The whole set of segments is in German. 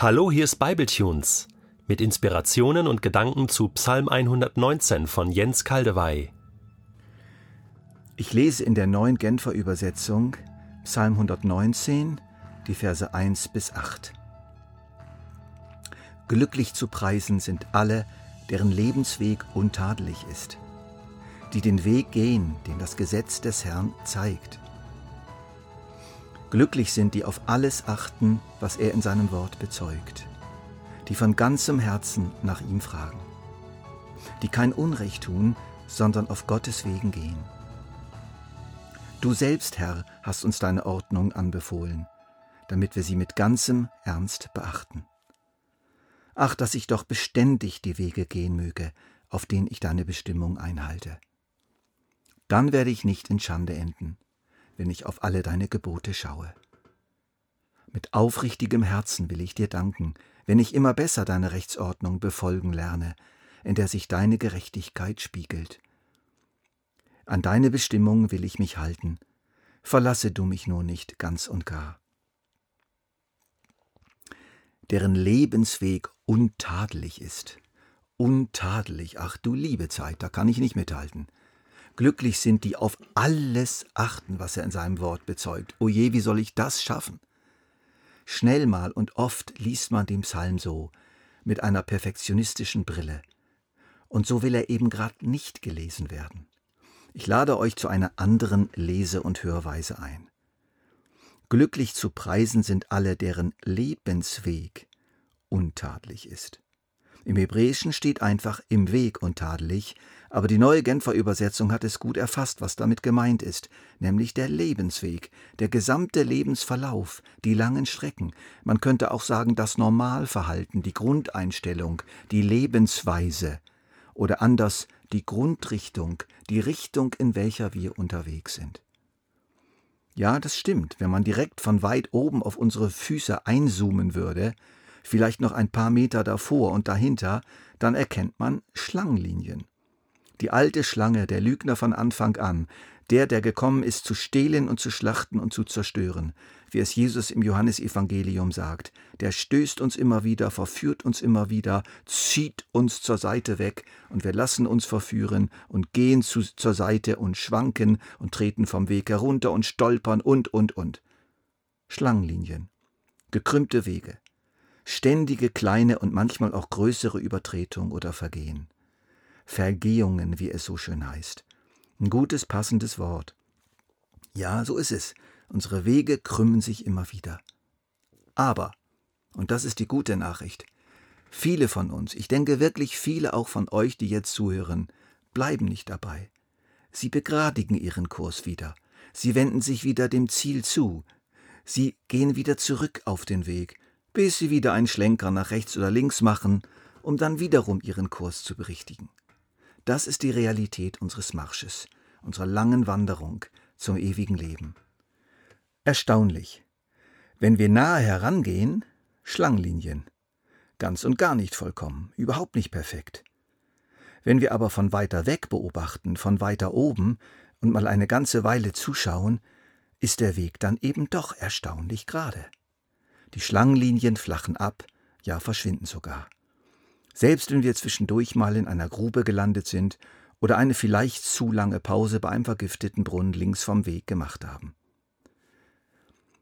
Hallo, hier ist Bibletunes mit Inspirationen und Gedanken zu Psalm 119 von Jens Kaldewey. Ich lese in der neuen Genfer Übersetzung Psalm 119, die Verse 1 bis 8. Glücklich zu preisen sind alle, deren Lebensweg untadelig ist, die den Weg gehen, den das Gesetz des Herrn zeigt. Glücklich sind die auf alles achten, was er in seinem Wort bezeugt, die von ganzem Herzen nach ihm fragen, die kein Unrecht tun, sondern auf Gottes Wegen gehen. Du selbst, Herr, hast uns deine Ordnung anbefohlen, damit wir sie mit ganzem Ernst beachten. Ach, dass ich doch beständig die Wege gehen möge, auf denen ich deine Bestimmung einhalte. Dann werde ich nicht in Schande enden wenn ich auf alle deine Gebote schaue. Mit aufrichtigem Herzen will ich dir danken, wenn ich immer besser deine Rechtsordnung befolgen lerne, in der sich deine Gerechtigkeit spiegelt. An deine Bestimmung will ich mich halten, verlasse du mich nur nicht ganz und gar. Deren Lebensweg untadelig ist. Untadelig, ach du liebe Zeit, da kann ich nicht mithalten. Glücklich sind, die auf alles achten, was er in seinem Wort bezeugt. O je, wie soll ich das schaffen? Schnell mal und oft liest man den Psalm so, mit einer perfektionistischen Brille. Und so will er eben gerade nicht gelesen werden. Ich lade euch zu einer anderen Lese- und Hörweise ein. Glücklich zu preisen sind alle, deren Lebensweg untadelig ist. Im Hebräischen steht einfach im Weg untadelig, aber die neue Genfer Übersetzung hat es gut erfasst, was damit gemeint ist, nämlich der Lebensweg, der gesamte Lebensverlauf, die langen Strecken. Man könnte auch sagen, das Normalverhalten, die Grundeinstellung, die Lebensweise oder anders die Grundrichtung, die Richtung, in welcher wir unterwegs sind. Ja, das stimmt. Wenn man direkt von weit oben auf unsere Füße einzoomen würde, vielleicht noch ein paar Meter davor und dahinter, dann erkennt man Schlangenlinien. Die alte Schlange, der Lügner von Anfang an, der, der gekommen ist, zu stehlen und zu schlachten und zu zerstören, wie es Jesus im Johannesevangelium sagt, der stößt uns immer wieder, verführt uns immer wieder, zieht uns zur Seite weg, und wir lassen uns verführen und gehen zu, zur Seite und schwanken und treten vom Weg herunter und stolpern und, und, und. Schlangenlinien, gekrümmte Wege, ständige kleine und manchmal auch größere Übertretung oder Vergehen. Vergehungen, wie es so schön heißt. Ein gutes, passendes Wort. Ja, so ist es. Unsere Wege krümmen sich immer wieder. Aber, und das ist die gute Nachricht, viele von uns, ich denke wirklich viele auch von euch, die jetzt zuhören, bleiben nicht dabei. Sie begradigen ihren Kurs wieder. Sie wenden sich wieder dem Ziel zu. Sie gehen wieder zurück auf den Weg bis sie wieder einen Schlenker nach rechts oder links machen, um dann wiederum ihren Kurs zu berichtigen. Das ist die Realität unseres Marsches, unserer langen Wanderung zum ewigen Leben. Erstaunlich. Wenn wir nahe herangehen, Schlangenlinien. Ganz und gar nicht vollkommen, überhaupt nicht perfekt. Wenn wir aber von weiter weg beobachten, von weiter oben und mal eine ganze Weile zuschauen, ist der Weg dann eben doch erstaunlich gerade. Die Schlangenlinien flachen ab, ja verschwinden sogar. Selbst wenn wir zwischendurch mal in einer Grube gelandet sind oder eine vielleicht zu lange Pause bei einem vergifteten Brunnen links vom Weg gemacht haben.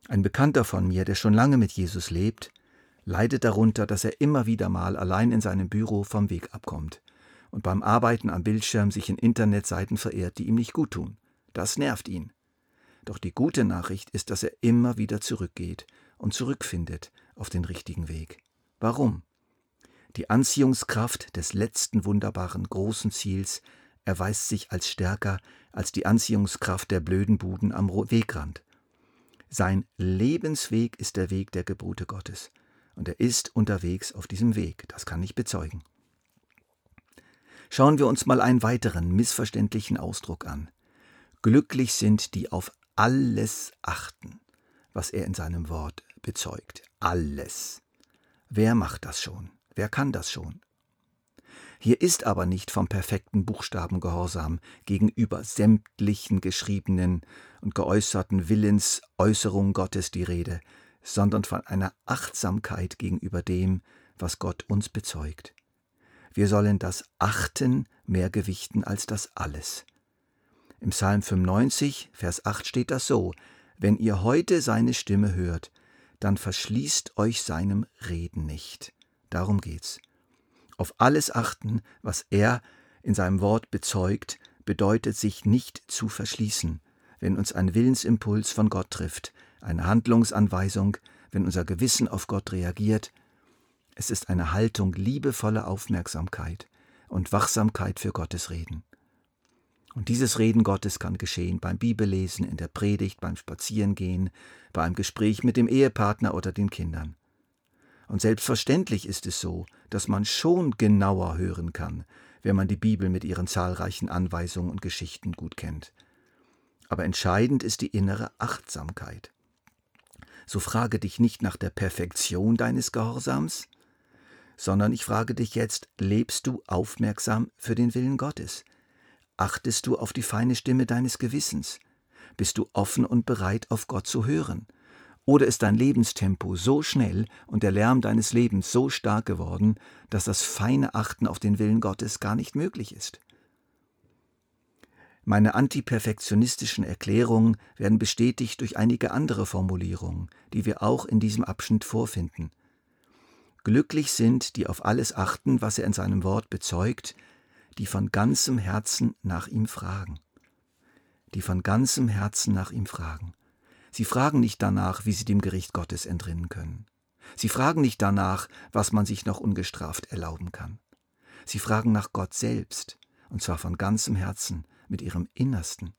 Ein Bekannter von mir, der schon lange mit Jesus lebt, leidet darunter, dass er immer wieder mal allein in seinem Büro vom Weg abkommt und beim Arbeiten am Bildschirm sich in Internetseiten verehrt, die ihm nicht gut tun. Das nervt ihn. Doch die gute Nachricht ist, dass er immer wieder zurückgeht und zurückfindet auf den richtigen Weg. Warum? Die Anziehungskraft des letzten wunderbaren großen Ziels erweist sich als stärker als die Anziehungskraft der blöden Buden am Wegrand. Sein Lebensweg ist der Weg der Gebote Gottes, und er ist unterwegs auf diesem Weg, das kann ich bezeugen. Schauen wir uns mal einen weiteren missverständlichen Ausdruck an. Glücklich sind, die auf alles achten, was er in seinem Wort bezeugt. Alles. Wer macht das schon? Wer kann das schon? Hier ist aber nicht vom perfekten Buchstabengehorsam gegenüber sämtlichen geschriebenen und geäußerten Willensäußerungen Gottes die Rede, sondern von einer Achtsamkeit gegenüber dem, was Gott uns bezeugt. Wir sollen das Achten mehr gewichten als das Alles. Im Psalm 95, Vers 8 steht das so, wenn ihr heute seine Stimme hört, dann verschließt euch seinem Reden nicht. Darum geht's. Auf alles achten, was er in seinem Wort bezeugt, bedeutet sich nicht zu verschließen, wenn uns ein Willensimpuls von Gott trifft, eine Handlungsanweisung, wenn unser Gewissen auf Gott reagiert. Es ist eine Haltung liebevoller Aufmerksamkeit und Wachsamkeit für Gottes Reden. Und dieses Reden Gottes kann geschehen beim Bibellesen, in der Predigt, beim Spazierengehen, bei einem Gespräch mit dem Ehepartner oder den Kindern. Und selbstverständlich ist es so, dass man schon genauer hören kann, wenn man die Bibel mit ihren zahlreichen Anweisungen und Geschichten gut kennt. Aber entscheidend ist die innere Achtsamkeit. So frage dich nicht nach der Perfektion deines Gehorsams, sondern ich frage dich jetzt, lebst du aufmerksam für den Willen Gottes? Achtest du auf die feine Stimme deines Gewissens? Bist du offen und bereit, auf Gott zu hören? Oder ist dein Lebenstempo so schnell und der Lärm deines Lebens so stark geworden, dass das feine Achten auf den Willen Gottes gar nicht möglich ist? Meine antiperfektionistischen Erklärungen werden bestätigt durch einige andere Formulierungen, die wir auch in diesem Abschnitt vorfinden. Glücklich sind, die auf alles achten, was er in seinem Wort bezeugt, die von ganzem Herzen nach ihm fragen. Die von ganzem Herzen nach ihm fragen. Sie fragen nicht danach, wie sie dem Gericht Gottes entrinnen können. Sie fragen nicht danach, was man sich noch ungestraft erlauben kann. Sie fragen nach Gott selbst, und zwar von ganzem Herzen, mit ihrem Innersten.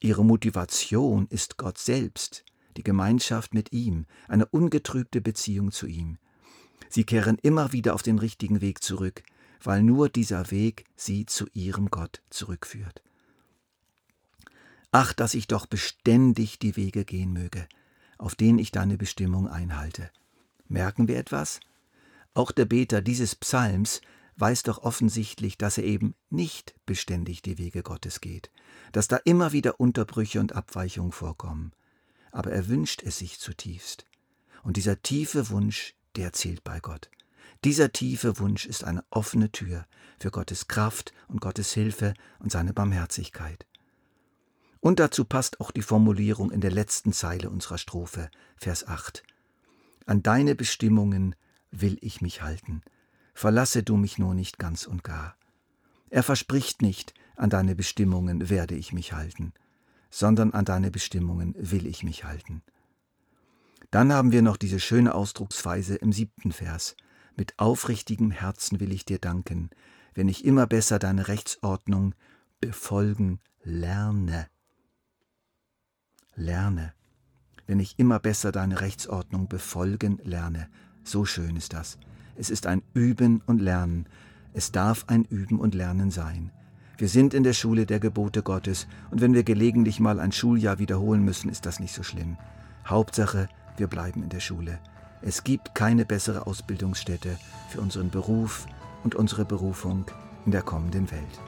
Ihre Motivation ist Gott selbst, die Gemeinschaft mit ihm, eine ungetrübte Beziehung zu ihm. Sie kehren immer wieder auf den richtigen Weg zurück, weil nur dieser Weg sie zu ihrem Gott zurückführt. Ach, dass ich doch beständig die Wege gehen möge, auf denen ich deine Bestimmung einhalte. Merken wir etwas? Auch der Beter dieses Psalms weiß doch offensichtlich, dass er eben nicht beständig die Wege Gottes geht, dass da immer wieder Unterbrüche und Abweichungen vorkommen. Aber er wünscht es sich zutiefst. Und dieser tiefe Wunsch, der zählt bei Gott. Dieser tiefe Wunsch ist eine offene Tür für Gottes Kraft und Gottes Hilfe und seine Barmherzigkeit. Und dazu passt auch die Formulierung in der letzten Zeile unserer Strophe, Vers 8. An deine Bestimmungen will ich mich halten, verlasse du mich nur nicht ganz und gar. Er verspricht nicht, an deine Bestimmungen werde ich mich halten, sondern an deine Bestimmungen will ich mich halten. Dann haben wir noch diese schöne Ausdrucksweise im siebten Vers. Mit aufrichtigem Herzen will ich dir danken, wenn ich immer besser deine Rechtsordnung befolgen lerne. Lerne. Wenn ich immer besser deine Rechtsordnung befolgen lerne. So schön ist das. Es ist ein Üben und Lernen. Es darf ein Üben und Lernen sein. Wir sind in der Schule der Gebote Gottes und wenn wir gelegentlich mal ein Schuljahr wiederholen müssen, ist das nicht so schlimm. Hauptsache, wir bleiben in der Schule. Es gibt keine bessere Ausbildungsstätte für unseren Beruf und unsere Berufung in der kommenden Welt.